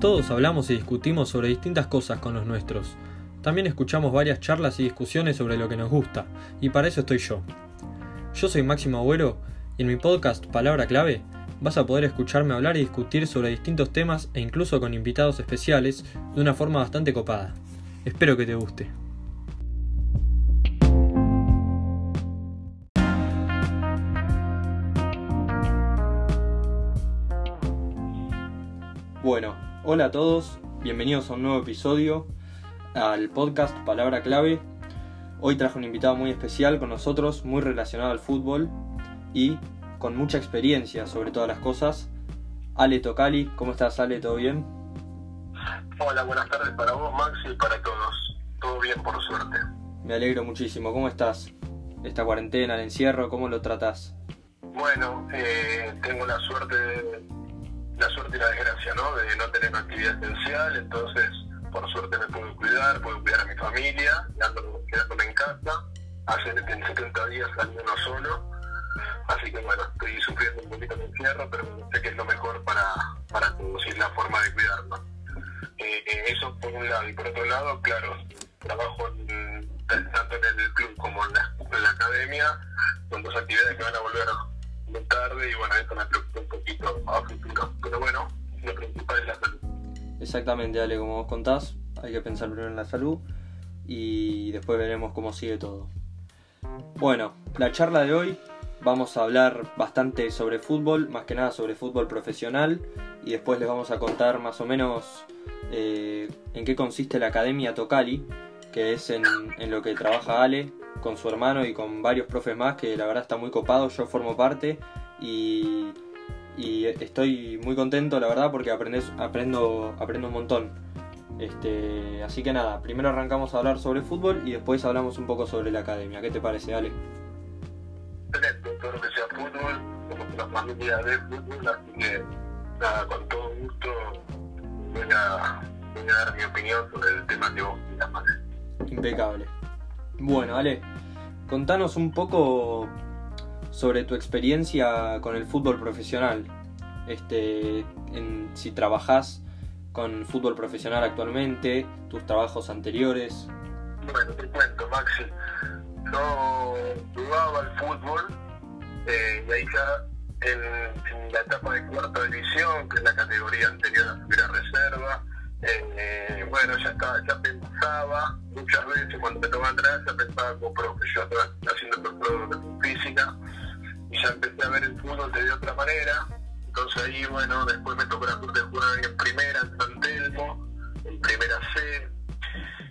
Todos hablamos y discutimos sobre distintas cosas con los nuestros. También escuchamos varias charlas y discusiones sobre lo que nos gusta, y para eso estoy yo. Yo soy Máximo Agüero, y en mi podcast Palabra Clave vas a poder escucharme hablar y discutir sobre distintos temas e incluso con invitados especiales de una forma bastante copada. Espero que te guste. Bueno, hola a todos, bienvenidos a un nuevo episodio al podcast Palabra Clave. Hoy traje un invitado muy especial con nosotros, muy relacionado al fútbol y con mucha experiencia sobre todas las cosas. Ale Tocali, ¿cómo estás Ale? ¿Todo bien? Hola, buenas tardes para vos Maxi y para todos. Todo bien por suerte. Me alegro muchísimo. ¿Cómo estás? Esta cuarentena, el encierro, ¿cómo lo tratas? Bueno, eh, tengo la suerte de la suerte y la desgracia, ¿no? De no tener una actividad esencial, entonces por suerte me puedo cuidar, puedo cuidar a mi familia, quedándome en casa. Hace 70 días salí uno solo, así que bueno, estoy sufriendo un poquito de encierro, pero sé que es lo mejor para, para conducir la forma de cuidarnos. Eh, eh, eso por un lado, y por otro lado, claro, trabajo tanto en el club como en la, en la academia, con dos actividades que van a volver muy tarde y bueno, eso un poquito futuro. Pero bueno, lo principal es la salud. Exactamente, Ale, como vos contás, hay que pensar primero en la salud y después veremos cómo sigue todo. Bueno, la charla de hoy vamos a hablar bastante sobre fútbol, más que nada sobre fútbol profesional y después les vamos a contar más o menos eh, en qué consiste la Academia Tocali, que es en lo que trabaja Ale con su hermano y con varios profes más que la verdad está muy copado, yo formo parte y, estoy muy contento la verdad porque aprendes, aprendo, aprendo un montón. Este, así que nada, primero arrancamos a hablar sobre fútbol y después hablamos un poco sobre la academia. ¿Qué te parece, Ale? Excelente, todo lo que sea fútbol, como una familia de fútbol, así que nada, con todo gusto voy a, voy a dar mi opinión sobre el tema que vos quieras, Impecable. Bueno, Ale, contanos un poco sobre tu experiencia con el fútbol profesional. Este, en, si trabajás con fútbol profesional actualmente, tus trabajos anteriores. Bueno, te cuento, Maxi. Yo jugaba al fútbol eh, y ahí ya en, la etapa de cuarta división, que es la categoría anterior a la reserva, eh, bueno, ya, estaba, ya pensaba muchas veces cuando me tomaba atrás, ya pensaba como profe, yo estaba haciendo de física y ya empecé a ver el fútbol de otra manera. Entonces ahí, bueno, después me tocó la de jugar en primera, en San Telmo, en primera C.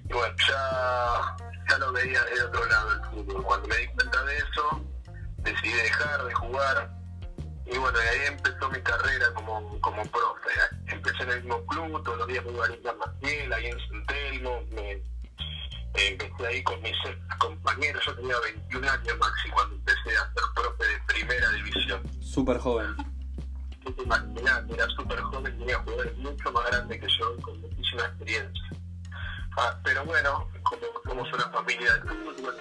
Y bueno, ya, ya lo veía de otro lado el fútbol. Cuando me di cuenta de eso, decidí dejar de jugar y bueno, y ahí empezó mi carrera como, como profe. Empecé en el mismo club, todos los días me iba a Linda Maciel, ahí en Santelmo. Me, empecé ahí con mis compañeros. Yo tenía 21 años, Maxi, cuando empecé a ser profe de primera división. Súper joven. Tú te imaginas, era súper joven, tenía jugadores mucho más grandes que yo, con muchísima experiencia. Ah, pero bueno, como somos una familia de fútbol,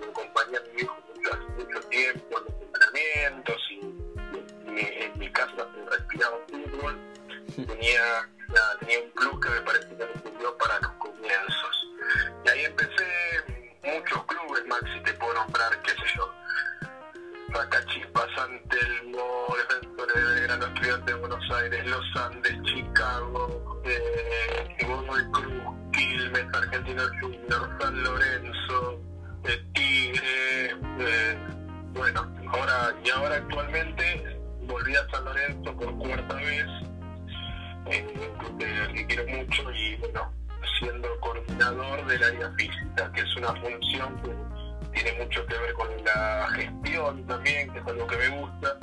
me acompañé a mi hijo mucho, mucho tiempo en los entrenamientos y en mi casa se respiraba fútbol, tenía, tenía un club que me parece que me sirvió para los comienzos. Y ahí empecé muchos clubes, Maxi, te puedo nombrar, qué sé yo, Sacachispa, San Telmo, Defensores de Estudiantes de Buenos Aires, Los Andes, Chicago, eh, de Cruz, Quilmes, Argentino Junior, San Lorenzo, eh, Tigre, eh, bueno, ahora y ahora actualmente volví a San Lorenzo por cuarta vez, eh, que quiero mucho y bueno, siendo coordinador del área física, que es una función que tiene mucho que ver con la gestión también, que es algo que me gusta.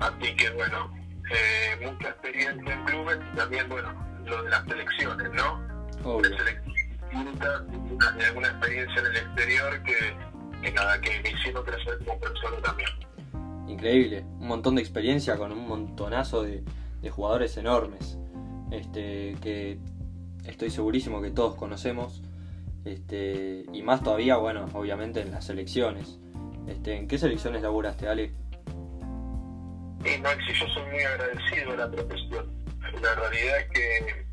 Así que bueno, eh, mucha experiencia en clubes y también bueno, lo de las selecciones, ¿no? De selecciones distintas y alguna experiencia en el exterior que, que nada, que me hicieron crecer como persona también increíble, un montón de experiencia con un montonazo de, jugadores enormes, este, que estoy segurísimo que todos conocemos, este, y más todavía, bueno, obviamente en las selecciones. Este, ¿En qué selecciones laburaste, Ale? Sí, Maxi, yo soy muy agradecido de la profesión. La realidad es que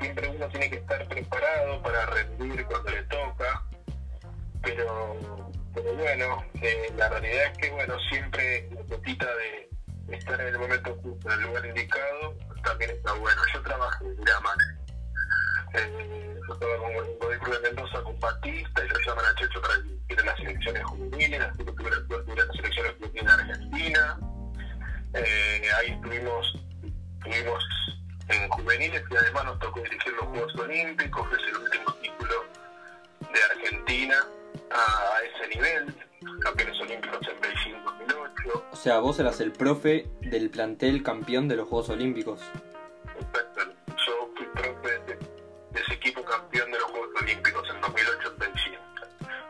siempre uno tiene que estar preparado para rendir cuando le toca, pero, pero bueno, eh, la realidad es que bueno, siempre necesita de estar en el momento justo, en el lugar indicado, también está bueno. Yo trabajo en Gramax. Eh, yo estaba con el Club de Mendoza con Batista y lo llaman a Checho para ir a las selecciones juveniles, así que la las selecciones juveniles de Argentina. Eh, ahí estuvimos, estuvimos en juveniles y además nos tocó dirigir los Juegos Olímpicos, que es el último título de Argentina a, ese nivel, campeones olímpicos en Beijing 2008. O sea, vos eras el profe del plantel campeón de los Juegos Olímpicos. Exacto, yo fui profe de, de ese equipo campeón de los Juegos Olímpicos en 2008 en Beijing,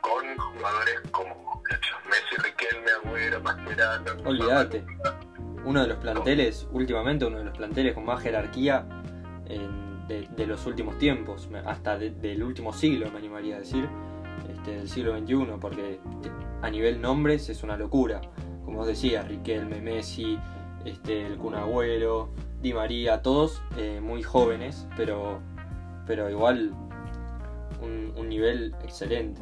con jugadores como Messi, Riquelme, Agüero, Mascherano. Olvídate uno de los planteles, últimamente uno de los planteles con más jerarquía de, los últimos tiempos, hasta del último siglo me animaría a decir, este, del siglo XXI, porque a nivel nombres es una locura. Como vos decías, Riquelme, Messi, este, el Kun Agüero, Di María, todos eh, muy jóvenes, pero, pero igual un, nivel excelente.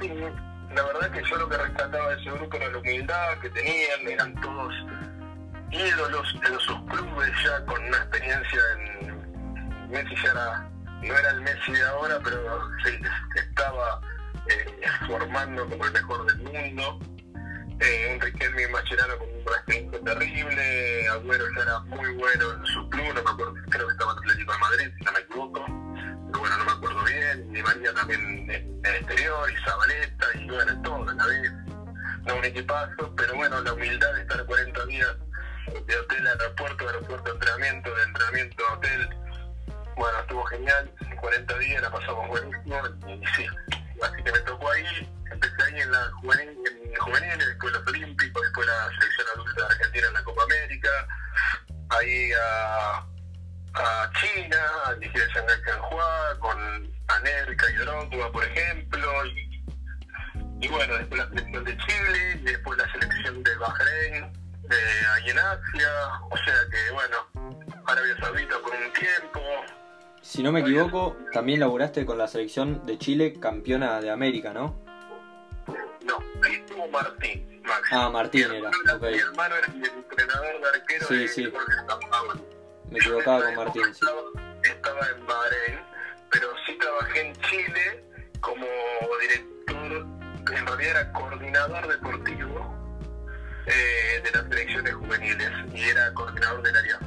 Sí, la verdad que yo lo que rescataba de ese grupo era la humildad que tenían, eran todos ídolos en sus clubes ya con una experiencia en Messi ya era, no era el Messi de ahora, pero se estaba eh, formando como el mejor del mundo. Eh, un Riquelme Mascherano con un experiencia terrible, Agüero ya era muy bueno en su club, no me acuerdo, creo que estaba en Atlético de Madrid, si no me equivoco, pero bueno, no me acuerdo bien, Di María también en el exterior, y Zabaleta, y bueno, todo en la vez, no un equipazo, pero bueno, la humildad de estar 40 días de hotel a aeropuerto, de aeropuerto a entrenamiento, de entrenamiento a hotel, bueno, estuvo genial, 40 días la pasamos buenísimo, y sí, así que me tocó ahí, empecé ahí en la juvenil, en juvenil después los olímpicos, después la selección adulta de Argentina en la Copa América, ahí a, a China, a dirigir a Shanghai Canhua, con Anerca y Drogba, por ejemplo, y, bueno, después la selección de Chile, después la selección de Bahrein, eh, ahí en Asia, o sea que bueno, Arabia Saudita por un tiempo, si no me equivoco, también laburaste con la selección de Chile, campeona de América, ¿no? No, ahí estuvo Martín. Max. Ah, Martín mi era. Hermano, Okay. Mi hermano era el entrenador de arquero Sí, de sí. Me equivocaba con Martín. sí. Estaba en Bahrein, pero sí trabajé en Chile como director, en realidad era coordinador deportivo eh, de las selecciones juveniles y era coordinador del área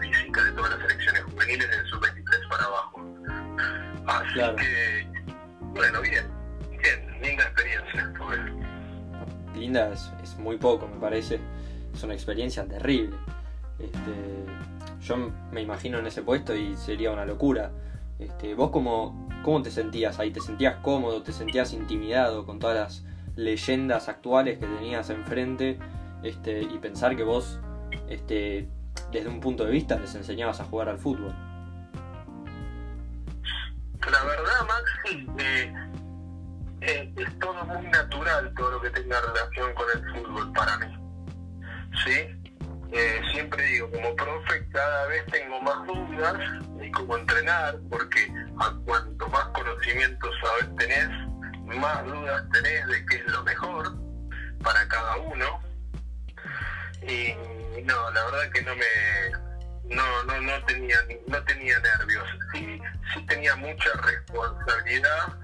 Claro. que, bueno, bien, bien, linda experiencia. fue. Linda es, es muy poco, me parece. Es una experiencia terrible. Este, yo me imagino en ese puesto y sería una locura. Este, ¿Vos cómo, cómo te sentías ahí? ¿Te sentías cómodo? ¿Te sentías intimidado con todas las leyendas actuales que tenías enfrente? Este, y pensar que vos, este, desde un punto de vista, les enseñabas a jugar al fútbol. La verdad, Maxi, eh, es todo muy natural todo lo que tenga relación con el fútbol para mí. ¿Sí? Eh, siempre digo, como profe, cada vez tengo más dudas de cómo entrenar, porque cuanto más conocimiento sabes tenés, más dudas tenés de qué es lo mejor para cada uno. Y no, la verdad que no me, no, no, no tenía, no tenía nervios. Sí, sí tenía mucha responsabilidad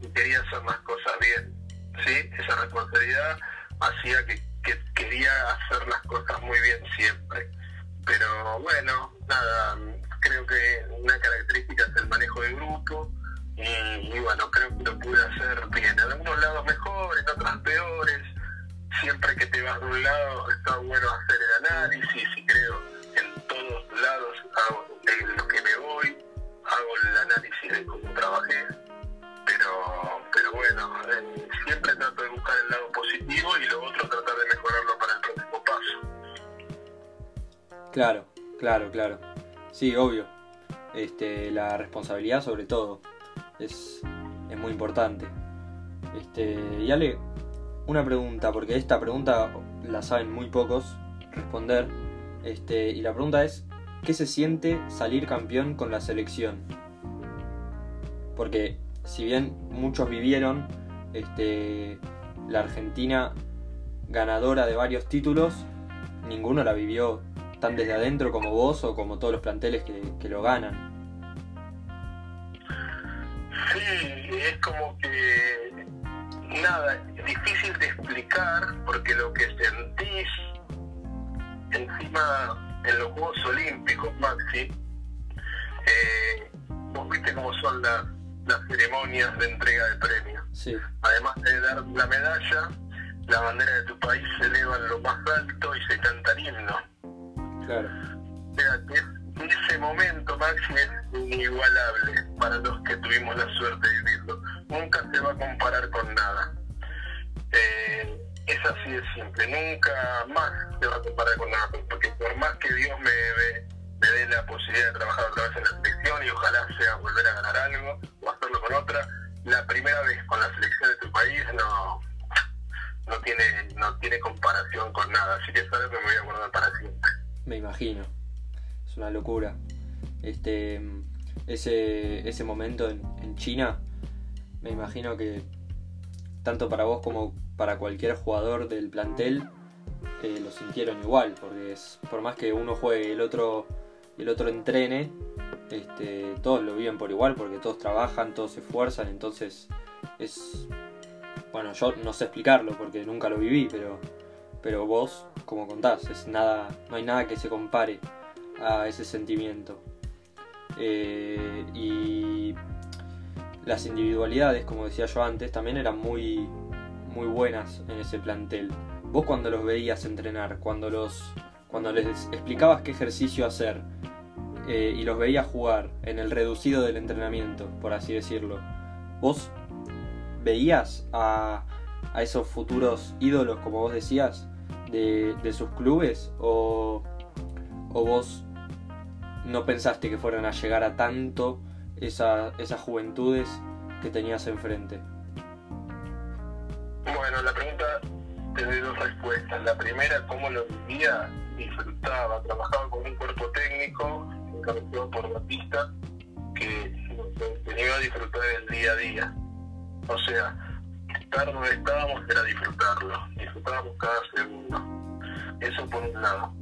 y quería hacer las cosas bien. Sí, esa responsabilidad hacía que, que quería hacer las cosas muy bien siempre. Pero bueno, nada, creo que una característica es el manejo de grupo y, y bueno, creo que lo pude hacer bien. En algunos lados mejor, en otros peores. Siempre que te vas de un lado está bueno hacer el análisis y creo lados hago lo que me voy, hago el análisis de cómo trabajé, pero, pero bueno, eh, siempre trato de buscar el lado positivo y lo otro tratar de mejorarlo para el próximo paso. Claro, claro, claro. Sí, obvio. Este, la responsabilidad sobre todo es, es muy importante. Este, y Ale, una pregunta, porque esta pregunta la saben muy pocos responder. Este, y la pregunta es, ¿qué se siente salir campeón con la selección? porque si bien muchos vivieron este, la Argentina ganadora de varios títulos, ninguno la vivió tan desde adentro como vos o como todos los planteles que, que lo ganan. Sí, es como que nada, es difícil de explicar porque lo que sentís encima en los Juegos Olímpicos, Maxi, eh, vos viste cómo son las, las ceremonias de entrega de premios. Sí, Además de dar la medalla, la bandera de tu país se eleva en lo más alto y se canta el himno. claro. O sea, que ese momento, Maxi, es inigualable para los que tuvimos la suerte de vivirlo. Nunca se va a comparar con nada. Simple. Nunca más se va a comparar con nada. Porque por más que Dios me, me- me dé la posibilidad de trabajar otra vez en la selección y ojalá sea volver a ganar algo o hacerlo con otra, la primera vez con la selección de tu país no no tiene no tiene comparación con nada. Así que es algo que me voy a guardar para siempre. Me imagino. Es una locura. Este. Ese, ese momento en, en China, me imagino que tanto para vos como para cualquier jugador del plantel eh, lo sintieron igual, porque es, por más que uno juegue y el otro, el otro entrene, este, todos lo viven por igual, porque todos trabajan, todos se esfuerzan, entonces es. Bueno, yo no sé explicarlo porque nunca lo viví, pero pero vos, como contás, es nada, no hay nada que se compare a ese sentimiento. Eh, y las individualidades, como decía yo antes, también eran muy, muy buenas en ese plantel. Vos cuando los veías entrenar, cuando los, cuando les explicabas qué ejercicio hacer eh, y los veías jugar en el reducido del entrenamiento, por así decirlo, vos veías a, a esos futuros ídolos, como vos decías, de, de sus clubes o, o vos no pensaste que fueran a llegar a tanto esa- esas juventudes que tenías enfrente? Bueno, la pregunta doy dos respuestas. La primera, cómo lo vivía, disfrutaba, trabajaba con un cuerpo técnico encabezado por Batista que tenía a disfrutar del día a día. O sea, estar donde estábamos era disfrutarlo, disfrutábamos cada segundo. Eso por un lado.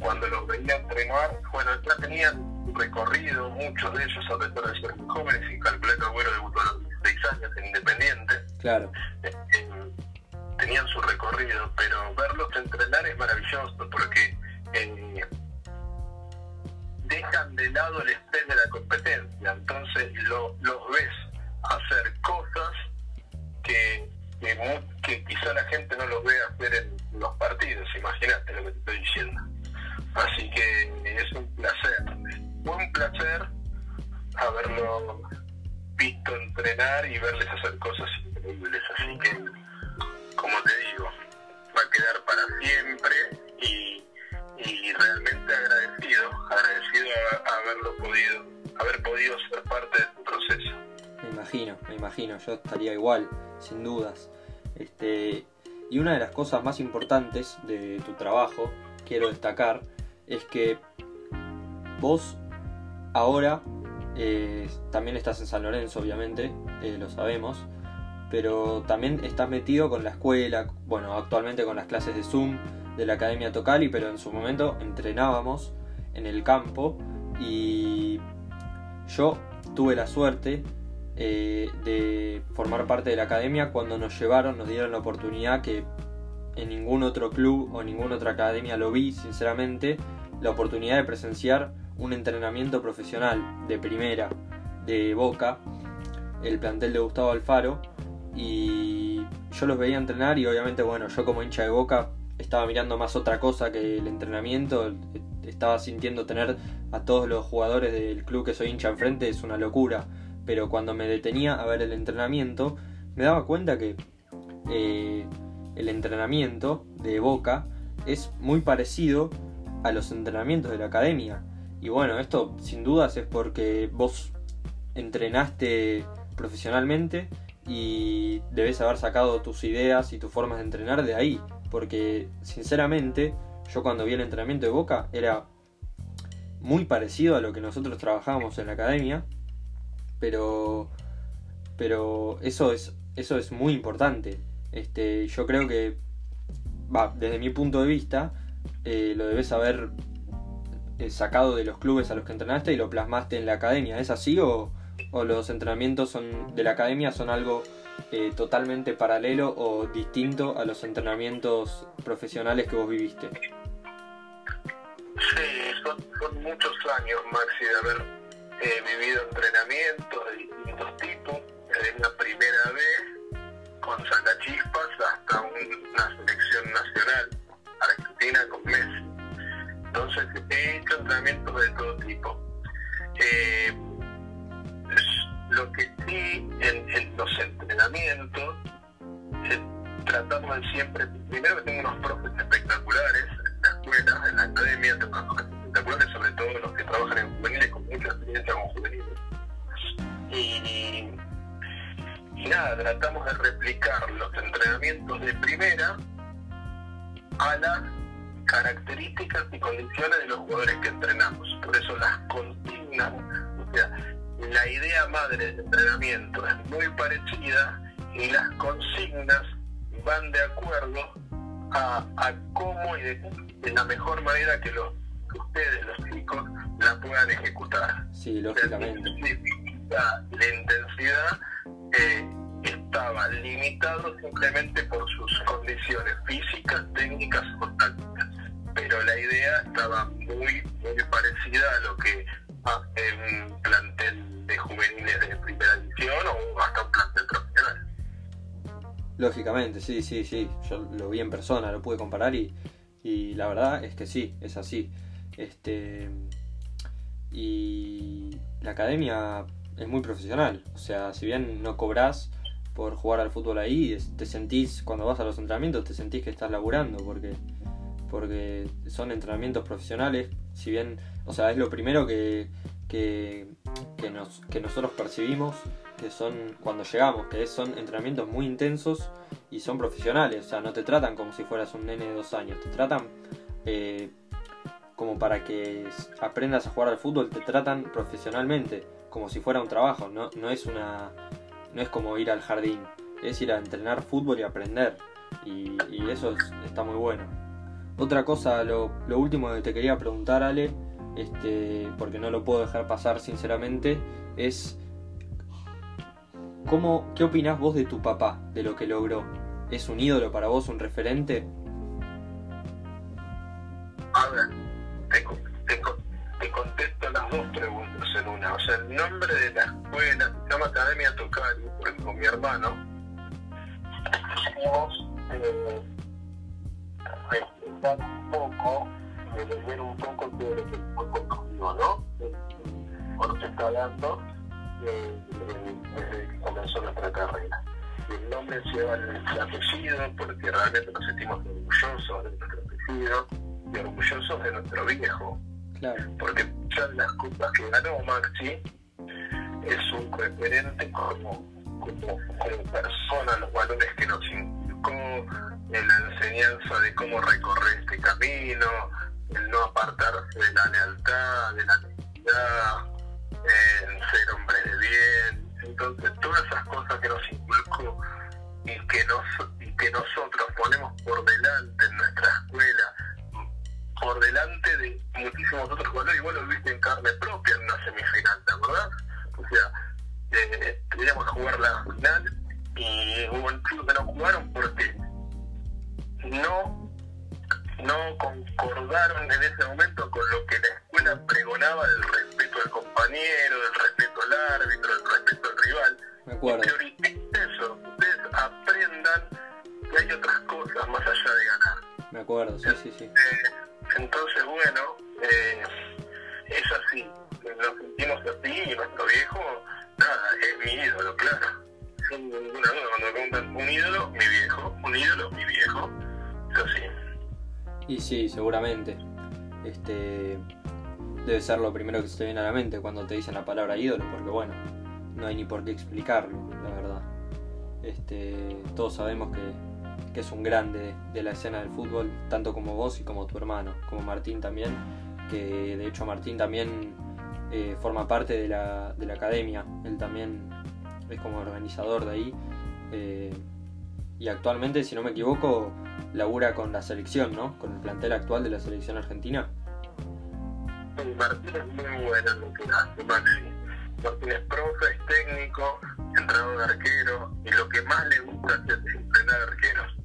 Cuando los veía entrenar, bueno, ya tenían recorrido, muchos de ellos, a pesar de ser jóvenes, y calculé que Agüero debutó a los 16 años en Independiente, Claro, eh, tenían su recorrido, pero verlos entrenar es maravilloso porque eh, dejan de lado el estrés de la competencia, entonces lo- los ves hacer cosas que, que, quizá la gente no los ve hacer en los partidos, imagínate lo que te estoy diciendo. Así que es un placer, un placer haberlo visto entrenar y verles hacer cosas increíbles. Así que, como te digo, va a quedar para siempre y, realmente agradecido, agradecido a, a haberlo podido, haber podido ser parte de tu proceso. me imagino, me imagino, yo estaría igual, sin dudas. Este, y una de las cosas más importantes de tu trabajo, quiero destacar, es que vos ahora eh, también estás en San Lorenzo, obviamente, eh, lo sabemos, pero también estás metido con la escuela, bueno, actualmente con las clases de Zoom de la Academia Tocali, pero en su momento entrenábamos en el campo y yo tuve la suerte eh, de formar parte de la academia cuando nos llevaron, nos dieron la oportunidad que en ningún otro club o ninguna otra academia lo vi, sinceramente, la oportunidad de presenciar un entrenamiento profesional de primera de Boca, el plantel de Gustavo Alfaro, y yo los veía entrenar y obviamente, bueno, yo como hincha de Boca estaba mirando más otra cosa que el entrenamiento, estaba sintiendo tener a todos los jugadores del club que soy hincha enfrente, es una locura, pero cuando me detenía a ver el entrenamiento, me daba cuenta que eh, el entrenamiento de Boca es muy parecido a los entrenamientos de la academia. Y bueno, esto sin dudas es porque vos entrenaste profesionalmente y debes haber sacado tus ideas y tus formas de entrenar de ahí. Porque sinceramente, yo cuando vi el entrenamiento de Boca era muy parecido a lo que nosotros trabajábamos en la academia. pero, pero eso es, eso es muy importante. Este, yo creo que, desde mi punto de vista, eh, lo debes haber sacado de los clubes a los que entrenaste y lo plasmaste en la academia. ¿Es así o, los entrenamientos son, de la academia son algo eh, totalmente paralelo o distinto a los entrenamientos profesionales que vos viviste? Sí, son, muchos años, Maxi, de haber eh, vivido entrenamientos de distintos tipos, desde una primera vez con sacachispas hasta una selección nacional, Argentina con Messi. Entonces he hecho entrenamientos de todo tipo. Eh, lo que sí en, los entrenamientos tratamos siempre, primero que tengo unos profes espectaculares en la escuela, en la academia, espectaculares, sobre todo los que trabajan en juveniles con mucha experiencia con juveniles. Y, y nada, tratamos de replicar los entrenamientos de primera a las características y condiciones de los jugadores que entrenamos. Por eso las consignas, o sea, la idea madre del entrenamiento es muy parecida y las consignas van de acuerdo a, cómo y de, la mejor manera que los ustedes, los chicos, la puedan ejecutar. Sí, lógicamente. La, intensidad eh, estaba limitado simplemente por sus condiciones físicas, técnicas o tácticas. Pero la idea estaba muy, muy parecida a lo que en un plantel de juveniles de primera edición o hasta un plantel profesional. Lógicamente, sí, sí, sí. Yo lo vi en persona, lo pude comparar y, y la verdad es que sí, es así. Este y la academia es muy profesional. O sea, si bien no cobras por jugar al fútbol ahí, te sentís, cuando vas a los entrenamientos, te sentís que estás laburando, porque, porque son entrenamientos profesionales si bien, o sea, es lo primero que, que, nos, que nosotros percibimos que son cuando llegamos, que son entrenamientos muy intensos y son profesionales, o sea, no te tratan como si fueras un nene de dos años, te tratan eh, como para que aprendas a jugar al fútbol, te tratan profesionalmente, como si fuera un trabajo, no, no es una no es como ir al jardín, es ir a entrenar fútbol y aprender, y, y eso está muy bueno. Otra cosa, lo, último que te quería preguntar, Ale, este, porque no lo puedo dejar pasar sinceramente, es ¿cómo, ¿qué opinás vos de tu papá, de lo que logró? ¿Es un ídolo para vos, un referente? A ver, te, contesto las dos preguntas en una. O sea, el nombre de la escuela se llama Academia Tocari, con mi hermano un poco, de leer un poco todo lo que fue conmigo, ¿no? Por lo que está hablando desde que comenzó nuestra carrera. El nombre lleva el, apellido porque realmente nos sentimos orgullosos de nuestro apellido y orgullosos de nuestro viejo. Claro. Porque ya las cosas que ganó Maxi es un referente como, como, como persona, los valores que nos en la enseñanza de cómo recorrer este camino, el no apartarse de la lealtad, de la honestidad, en ser hombre de bien. Entonces, todas esas cosas que nos inculcó y que, nos, y que nosotros ponemos por delante en nuestra escuela, por delante de muchísimos otros jugadores, igual lo viste en carne propia en una semifinal, ¿verdad? O sea, eh, teníamos que jugar la final y hubo club que no jugaron porque no, no concordaron en ese momento con lo que la escuela pregonaba del respeto al compañero, del respeto al árbitro, del respeto al rival. Me acuerdo. eso, ustedes aprendan que hay otras cosas más allá de ganar. Me acuerdo, sí, sí, sí. Eh, entonces, bueno, eh, es así. Nos sentimos así y nuestro viejo, ídolo, mi viejo, un ídolo, mi viejo y sí, seguramente. Este debe ser lo primero que se te viene a la mente cuando te dicen la palabra ídolo, porque bueno, no hay ni por qué explicarlo, la verdad. Este, todos sabemos que, que es un grande de la escena del fútbol, tanto como vos y como tu hermano, como Martín también, que de hecho Martín también eh, forma parte de la, de la academia. Él también es como organizador de ahí. Eh, y actualmente, si no me equivoco, labura con la selección, ¿no? Con el plantel actual de la selección argentina. Martín es muy bueno en lo que hace, Maxi. Martín es profe, es técnico, entrenador de arquero, y lo que más le gusta es entrenar arqueros.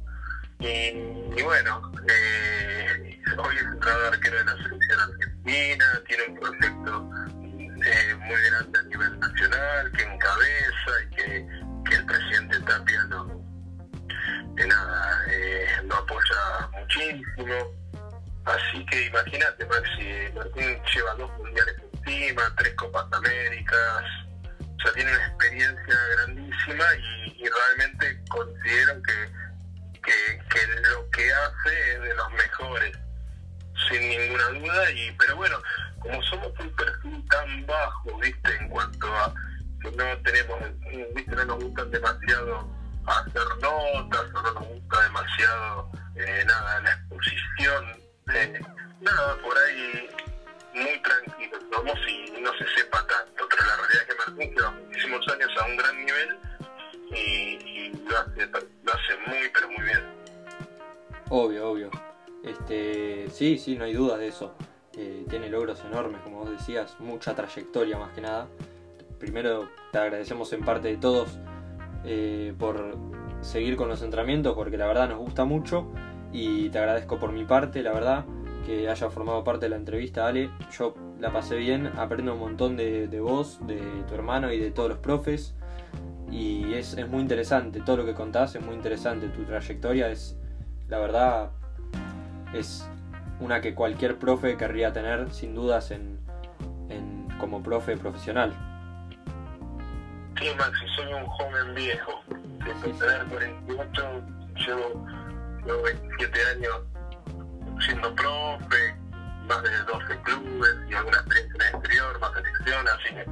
Y, bueno, eh, hoy es entrenador de arquero de la selección argentina, tiene un proyecto eh, muy grande a nivel nacional que encabeza Así que imagínate, Maxi, Martín lleva dos mundiales encima, tres Copas Américas, o sea, tiene una experiencia grandísima y, realmente considero que, lo que hace es de los mejores, sin ninguna duda. y Pero bueno, como somos un perfil tan bajo, ¿viste? En cuanto a que no tenemos, ¿viste? No nos gustan demasiado hacer notas no nos gusta demasiado eh, nada la exposición eh, nada por ahí muy tranquilo somos y no se sepa tanto pero la realidad es que Martín lleva muchísimos años a un gran nivel y, lo, hace, muy pero muy bien. Obvio obvio. Este sí sí no hay duda de eso. Eh, tiene logros enormes como vos decías mucha trayectoria más que nada. Primero te agradecemos en parte de todos eh, por seguir con los entrenamientos porque la verdad nos gusta mucho y te agradezco por mi parte, la verdad, que haya formado parte de la entrevista, Ale. Yo la pasé bien, aprendo un montón de, de vos, de tu hermano y de todos los profes y es, es, muy interesante, todo lo que contás es muy interesante, tu trayectoria es, la verdad, es una que cualquier profe querría tener sin dudas en, en como profe profesional. Sí, Maxi, soy un joven viejo. Después de tener 48, llevo, llevo 27 años siendo profe, más de 12 clubes y alguna experiencia en el exterior, más selección, así que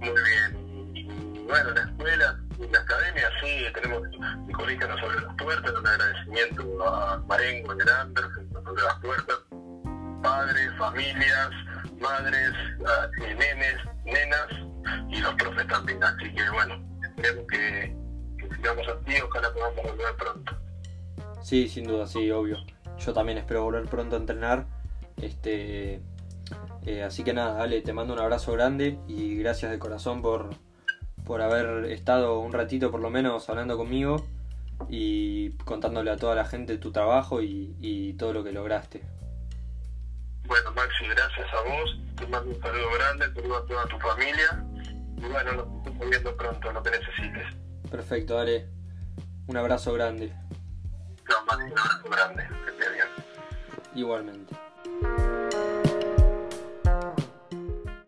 muy bien. Y bueno, la escuela, la academia, sí, tenemos, mi colegio nos abre las puertas, un agradecimiento a Marengo y a Anderson, nos abre las puertas, padres, familias, madres, eh, nenes, nenas, Sí, sin duda, sí, obvio. Yo también espero volver pronto a entrenar. Este, eh, así que nada, Ale, te mando un abrazo grande y gracias de corazón por, por haber estado un ratito por lo menos hablando conmigo y contándole a toda la gente tu trabajo y, y todo lo que lograste. Bueno, Maxi, gracias a vos. Te mando un saludo grande, saludo a toda tu familia y bueno, nos estamos viendo pronto, lo que necesites. Perfecto, dale. Un abrazo grande. Más un abrazo grande. Que esté bien. Igualmente.